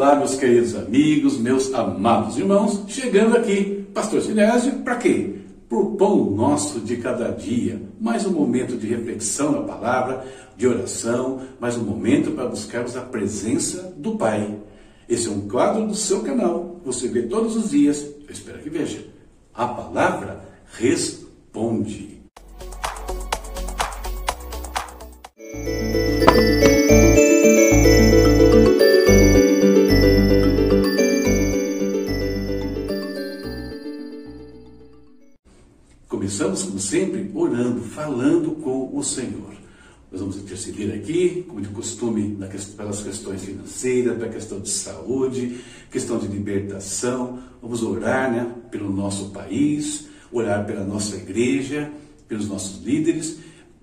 Olá, meus queridos amigos, meus amados irmãos, chegando aqui, Pastor Sinésio, para quê? Por pão nosso de cada dia, mais um momento de reflexão na palavra, de oração, mais um momento para buscarmos a presença do Pai. Esse é um quadro do seu canal, você vê todos os dias, eu espero que veja. A palavra responde. Falando com o Senhor. Nós vamos interceder aqui, como de costume, pelas questões financeiras, pela questão de saúde, questão de libertação. Vamos orar né, pelo nosso país, orar pela nossa igreja, pelos nossos líderes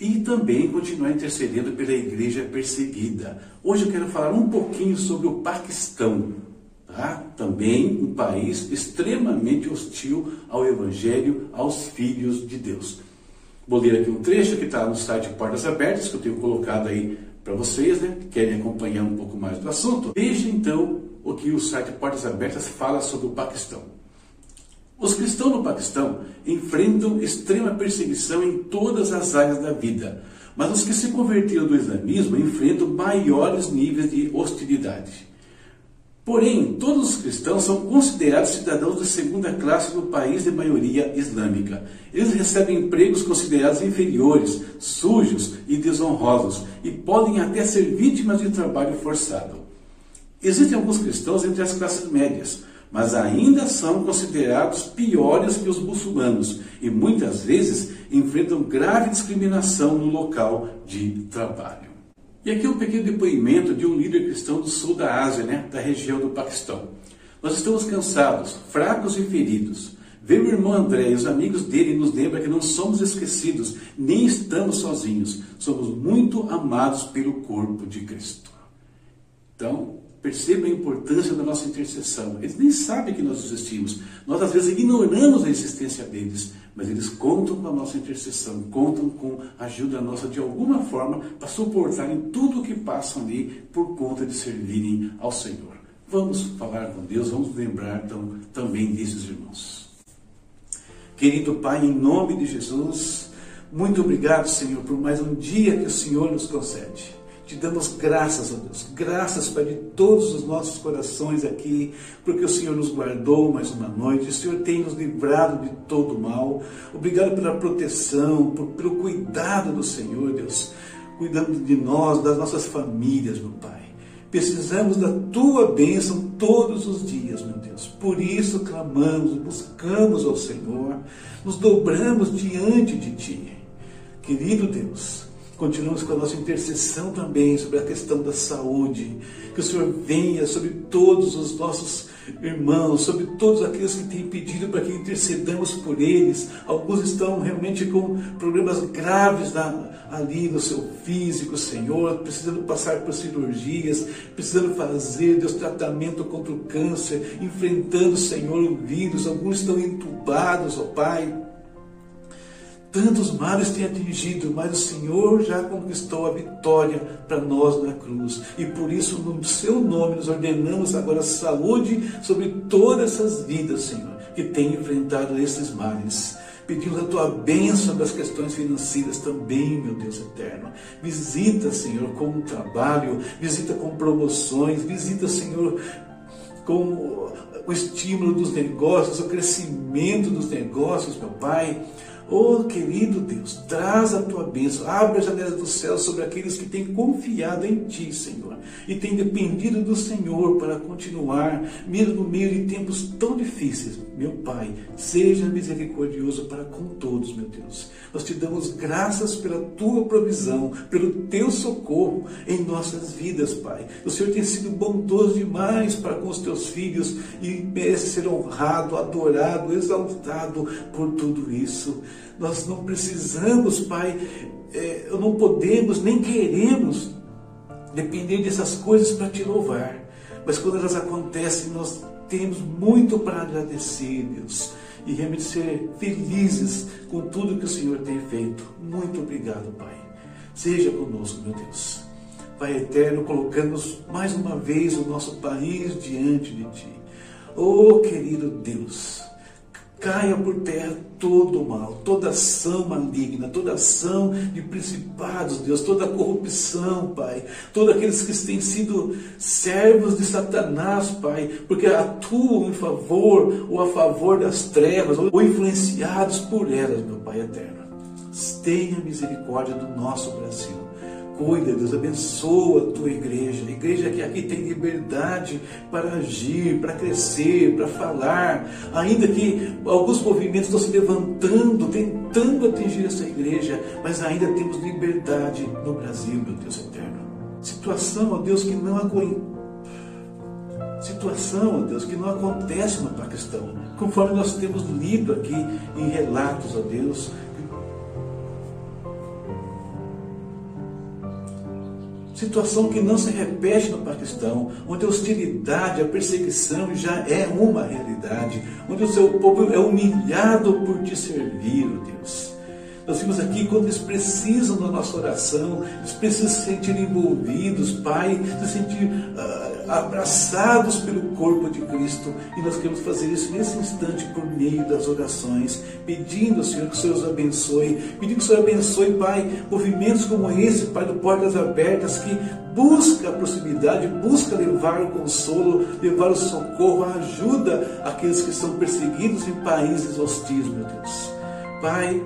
e também continuar intercedendo pela igreja perseguida. Hoje eu quero falar um pouquinho sobre o Paquistão. Tá? Também um país extremamente hostil ao Evangelho, aos filhos de Deus. Vou ler aqui um trecho que está no site Portas Abertas, que eu tenho colocado aí para vocês, né, que querem acompanhar um pouco mais do assunto. Veja então o que o site Portas Abertas fala sobre o Paquistão. Os cristãos no Paquistão enfrentam extrema perseguição em todas as áreas da vida, mas os que se converteram do islamismo enfrentam maiores níveis de hostilidade. Porém, todos os cristãos são considerados cidadãos de segunda classe no país de maioria islâmica. Eles recebem empregos considerados inferiores, sujos e desonrosos e podem até ser vítimas de trabalho forçado. Existem alguns cristãos entre as classes médias, mas ainda são considerados piores que os muçulmanos e muitas vezes enfrentam grave discriminação no local de trabalho. E aqui um pequeno depoimento de um líder cristão do sul da Ásia, né, da região do Paquistão. Nós estamos cansados, fracos e feridos. Ver o irmão André e os amigos dele nos lembra que não somos esquecidos, nem estamos sozinhos. Somos muito amados pelo corpo de Cristo. Então, perceba a importância da nossa intercessão. Eles nem sabem que nós existimos. Nós, às vezes, ignoramos a existência deles, mas eles contam com a nossa intercessão, contam com a ajuda nossa de alguma forma para suportarem tudo o que passam ali por conta de servirem ao Senhor. Vamos falar com Deus, vamos lembrar então, também desses irmãos. Querido Pai, em nome de Jesus, muito obrigado, Senhor, por mais um dia que o Senhor nos concede. Te damos graças, ó Deus, graças, Pai, de todos os nossos corações aqui, porque o Senhor nos guardou mais uma noite, o Senhor tem nos livrado de todo mal. Obrigado pela proteção, por, pelo cuidado do Senhor, Deus, cuidando de nós, das nossas famílias, meu Pai. Precisamos da tua bênção todos os dias, meu Deus. Por isso clamamos, buscamos ao Senhor, nos dobramos diante de Ti. Querido Deus, Continuamos com a nossa intercessão também sobre a questão da saúde. Que o Senhor venha sobre todos os nossos irmãos, sobre todos aqueles que têm pedido para que intercedamos por eles. Alguns estão realmente com problemas graves na, ali no seu físico, Senhor, precisando passar por cirurgias, precisando fazer, Deus, tratamento contra o câncer, enfrentando, Senhor, o vírus. Alguns estão entubados, ó Pai Tantos males têm atingido, mas o Senhor já conquistou a vitória para nós na cruz. E por isso, no seu nome, nos ordenamos agora saúde sobre todas essas vidas, Senhor, que têm enfrentado esses males. Pedimos a tua bênção das questões financeiras também, meu Deus eterno. Visita, Senhor, com o trabalho, visita com promoções, visita, Senhor, com o estímulo dos negócios, o crescimento dos negócios, meu Pai. Oh, querido Deus, traz a tua bênção, abre as janelas do céu sobre aqueles que têm confiado em Ti, Senhor, e têm dependido do Senhor para continuar, mesmo no meio de tempos tão difíceis. Meu Pai, seja misericordioso para com todos, meu Deus. Nós te damos graças pela tua provisão, pelo teu socorro em nossas vidas, Pai. O Senhor tem sido bondoso demais para com os teus filhos e merece ser honrado, adorado, exaltado por tudo isso. Nós não precisamos, Pai, é, não podemos nem queremos depender dessas coisas para te louvar. Mas quando elas acontecem, nós temos muito para agradecer, Deus, e realmente ser felizes com tudo que o Senhor tem feito. Muito obrigado, Pai. Seja conosco, meu Deus. Pai eterno, colocamos mais uma vez o nosso país diante de Ti. Oh, querido Deus, caia por terra todo o mal, toda ação maligna, toda ação de principados, Deus, toda corrupção, Pai, todos aqueles que têm sido servos de Satanás, Pai, porque atuam em favor ou a favor das trevas, ou influenciados por elas, meu Pai eterno. Tenha misericórdia do nosso Brasil cuida, Deus, abençoa a tua igreja, a igreja que aqui tem liberdade para agir, para crescer, para falar, ainda que alguns movimentos estão se levantando, tentando atingir essa igreja, mas ainda temos liberdade no Brasil, meu Deus eterno. Situação, ó Deus, que não acontece situação, ó Deus, que não acontece no Paquistão, conforme nós temos lido aqui em relatos, ó Deus, Situação que não se repete no Paquistão, onde a hostilidade, a perseguição já é uma realidade, onde o seu povo é humilhado por te servir, ó Deus. Nós vimos aqui quando eles precisam da nossa oração, eles precisam se sentir envolvidos, Pai, se sentir uh, abraçados pelo corpo de Cristo. E nós queremos fazer isso nesse instante por meio das orações, pedindo ao Senhor que o Senhor os abençoe, pedindo que o Senhor abençoe, Pai, movimentos como esse, Pai, do Portas Abertas, que busca a proximidade, busca levar o consolo, levar o socorro, a ajuda àqueles que são perseguidos em países hostis, meu Deus. Pai,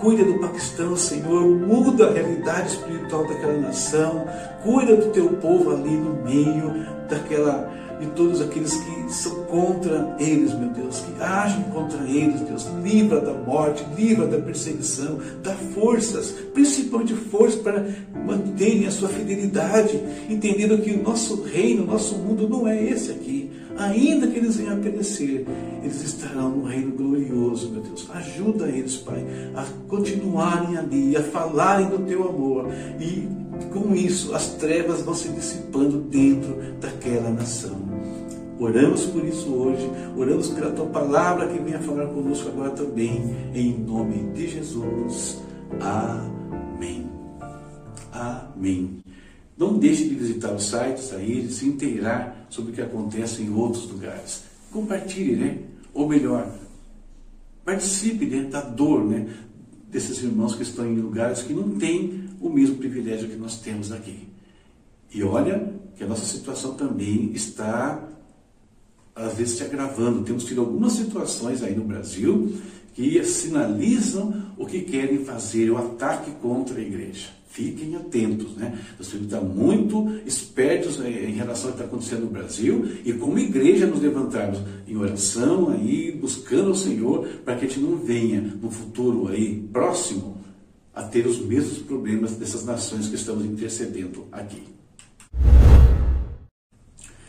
Cuida do Paquistão, Senhor, muda a realidade espiritual daquela nação, cuida do teu povo ali no meio daquela de todos aqueles que são contra eles, meu Deus, que agem contra eles, Deus. Livra da morte, livra da perseguição, dá forças, principalmente forças para manterem a sua fidelidade, entendendo que o nosso reino, o nosso mundo não é esse aqui ainda que eles venham a perecer, eles estarão no reino glorioso, meu Deus. Ajuda eles, Pai, a continuarem ali, a falarem do teu amor. E com isso, as trevas vão se dissipando dentro daquela nação. Oramos por isso hoje, oramos pela tua palavra que venha falar conosco agora também, em nome de Jesus. Amém. Amém. Não deixe de visitar os sites aí, de se inteirar sobre o que acontece em outros lugares. Compartilhe, né? Ou melhor, participe né, da dor né, desses irmãos que estão em lugares que não têm o mesmo privilégio que nós temos aqui. E olha que a nossa situação também está, às vezes, se agravando. Temos tido algumas situações aí no Brasil que sinalizam o que querem fazer, o ataque contra a igreja. Fiquem atentos, né? Nós temos que estar muito espertos eh, em relação ao que está acontecendo no Brasil e como igreja nos levantarmos em oração aí, buscando o Senhor, para que a gente não venha no futuro aí próximo a ter os mesmos problemas dessas nações que estamos intercedendo aqui.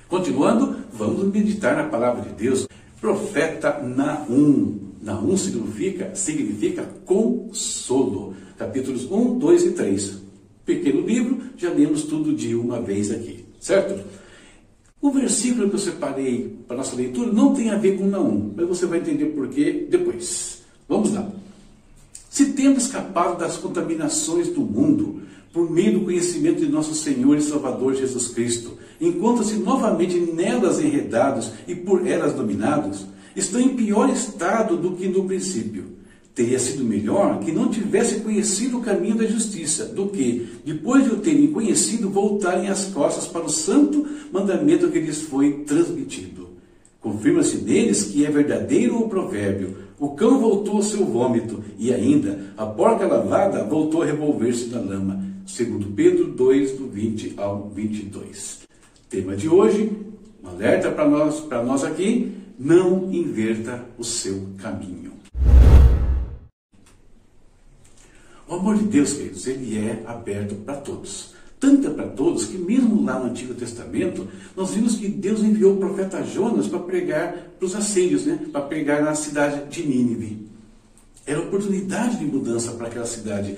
Continuando, vamos meditar na palavra de Deus. Profeta Naum. Naum significa, significa consolo. Capítulos 1, 2 e 3. Pequeno livro, já lemos tudo de uma vez aqui, certo? O versículo que eu separei para nossa leitura não tem a ver com Naum, mas você vai entender por quê depois. Vamos lá. Se temos escapado das contaminações do mundo por meio do conhecimento de nosso Senhor e Salvador Jesus Cristo, enquanto-se novamente nelas enredados e por elas dominados, estão em pior estado do que no princípio. Teria sido melhor que não tivesse conhecido o caminho da justiça, do que, depois de o terem conhecido, voltarem as costas para o santo mandamento que lhes foi transmitido. Confirma-se neles que é verdadeiro o provérbio: o cão voltou ao seu vômito, e ainda a porca lavada voltou a revolver-se na lama. Segundo Pedro 2, do 20 ao 22. Tema de hoje, um alerta para nós, para nós aqui, não inverta o seu caminho. O amor de Deus, queridos, ele é aberto para todos. Tanto é para todos que, mesmo lá no Antigo Testamento, nós vimos que Deus enviou o profeta Jonas para pregar para os assírios, né? para pregar na cidade de Nínive. Era oportunidade de mudança para aquela cidade.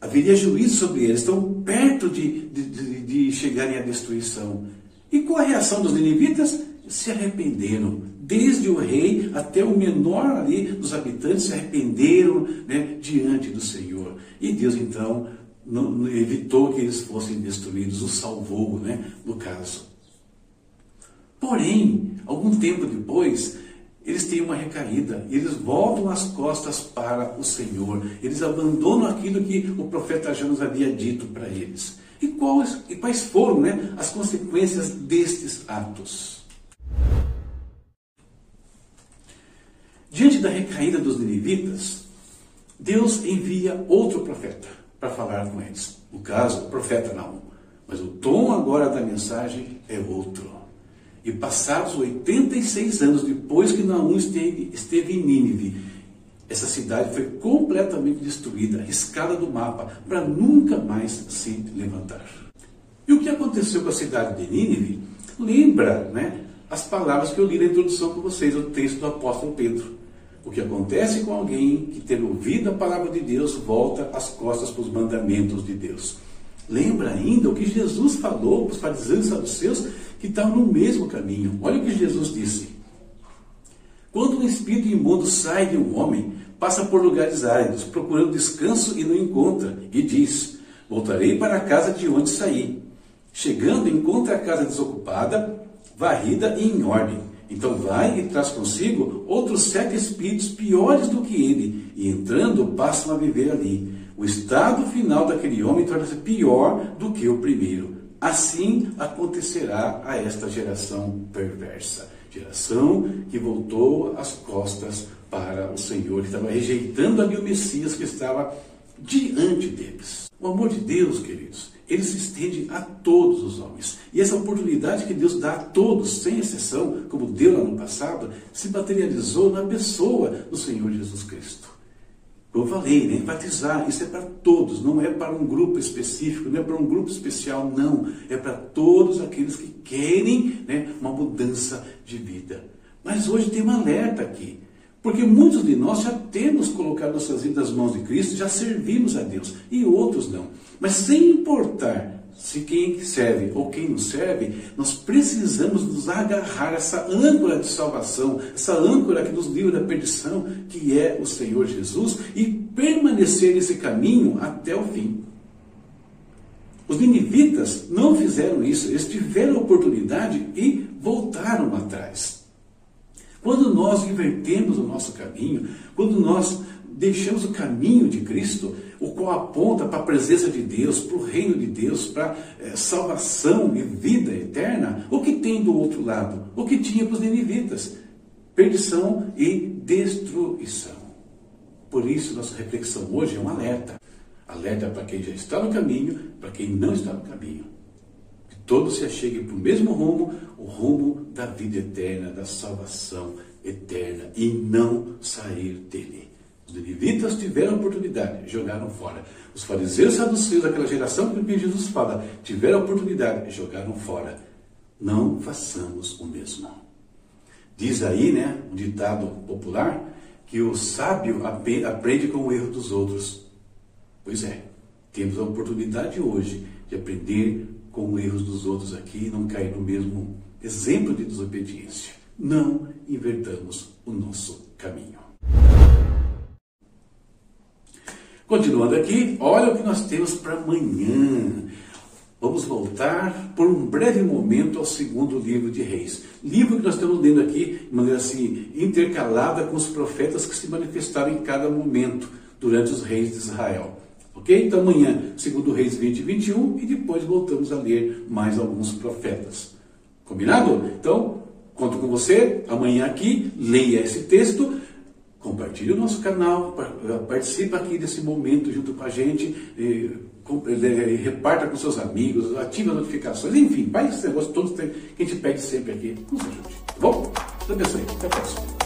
Haveria juízo sobre eles, estão perto de, de, de, de chegarem à destruição. E qual a reação dos ninivitas? Se arrependeram, desde o rei até o menor ali dos habitantes se arrependeram né, diante do Senhor. E Deus então não, não, evitou que eles fossem destruídos, os salvou, né, no caso. Porém, algum tempo depois, eles têm uma recaída, eles voltam as costas para o Senhor, eles abandonam aquilo que o profeta Jonas havia dito para eles. E quais, e quais foram né, as consequências destes atos? Diante da recaída dos ninivitas, Deus envia outro profeta para falar com eles. No caso, o profeta Naum. Mas o tom agora da mensagem é outro. E passados 86 anos depois que Naum esteve, esteve em Nínive, essa cidade foi completamente destruída, riscada do mapa, para nunca mais se levantar. E o que aconteceu com a cidade de Nínive? Lembra né, as palavras que eu li na introdução com vocês, o texto do apóstolo Pedro. O que acontece com alguém que, tendo ouvido a palavra de Deus, volta as costas para os mandamentos de Deus. Lembra ainda o que Jesus falou para os fariseus e saduceus que estavam no mesmo caminho. Olha o que Jesus disse. Quando um espírito imundo sai de um homem, passa por lugares áridos, procurando descanso e não encontra, e diz: Voltarei para a casa de onde saí. Chegando, encontra a casa desocupada, varrida e em ordem. Então vai e traz consigo outros sete espíritos piores do que ele, e entrando passam a viver ali. O estado final daquele homem torna-se pior do que o primeiro. Assim acontecerá a esta geração perversa. Geração que voltou as costas para o Senhor, que estava rejeitando ali o Messias que estava diante deles. O amor de Deus, queridos, ele se estende a todos os homens. E essa oportunidade que Deus dá a todos, sem exceção, como deu lá no passado, se materializou na pessoa do Senhor Jesus Cristo. Eu falei, né? batizar, isso é para todos, não é para um grupo específico, não é para um grupo especial, não. É para todos aqueles que querem né, uma mudança de vida. Mas hoje tem um alerta aqui. Porque muitos de nós já temos colocado nossas vidas nas mãos de Cristo, já servimos a Deus, e outros não. Mas sem importar se quem serve ou quem não serve, nós precisamos nos agarrar a essa âncora de salvação, essa âncora que nos livra da perdição, que é o Senhor Jesus, e permanecer nesse caminho até o fim. Os ninivitas não fizeram isso, eles tiveram a oportunidade e voltaram atrás. Quando nós invertemos o nosso caminho, quando nós deixamos o caminho de Cristo, o qual aponta para a presença de Deus, para o reino de Deus, para é, salvação e vida eterna, o que tem do outro lado? O que tinha para os ninivitas? Perdição e destruição. Por isso, nossa reflexão hoje é um alerta. Alerta para quem já está no caminho, para quem não está no caminho todos se acheguem para o mesmo rumo, o rumo da vida eterna, da salvação eterna, e não sair dele. Os ninivitas tiveram oportunidade, jogaram fora. Os fariseus e saduceus daquela geração que Jesus fala, tiveram oportunidade, jogaram fora. Não façamos o mesmo. Diz aí, né, um ditado popular, que o sábio aprende com o erro dos outros. Pois é, temos a oportunidade hoje de aprender com erros dos outros aqui e não cair no mesmo exemplo de desobediência. Não invertamos o nosso caminho. Continuando aqui, olha o que nós temos para amanhã. Vamos voltar por um breve momento ao segundo livro de Reis. Livro que nós estamos lendo aqui de maneira assim, intercalada com os profetas que se manifestaram em cada momento durante os reis de Israel. Ok? Então amanhã, segundo Reis 20 e 21, e depois voltamos a ler mais alguns profetas. Combinado? Então, conto com você amanhã aqui, leia esse texto, compartilhe o nosso canal, participe aqui desse momento junto com a gente, e, e, reparta com seus amigos, ative as notificações, enfim, faz esse negócio todo que a gente pede sempre aqui. Nos ajude, tá bom? Deus abençoe. Até a próxima.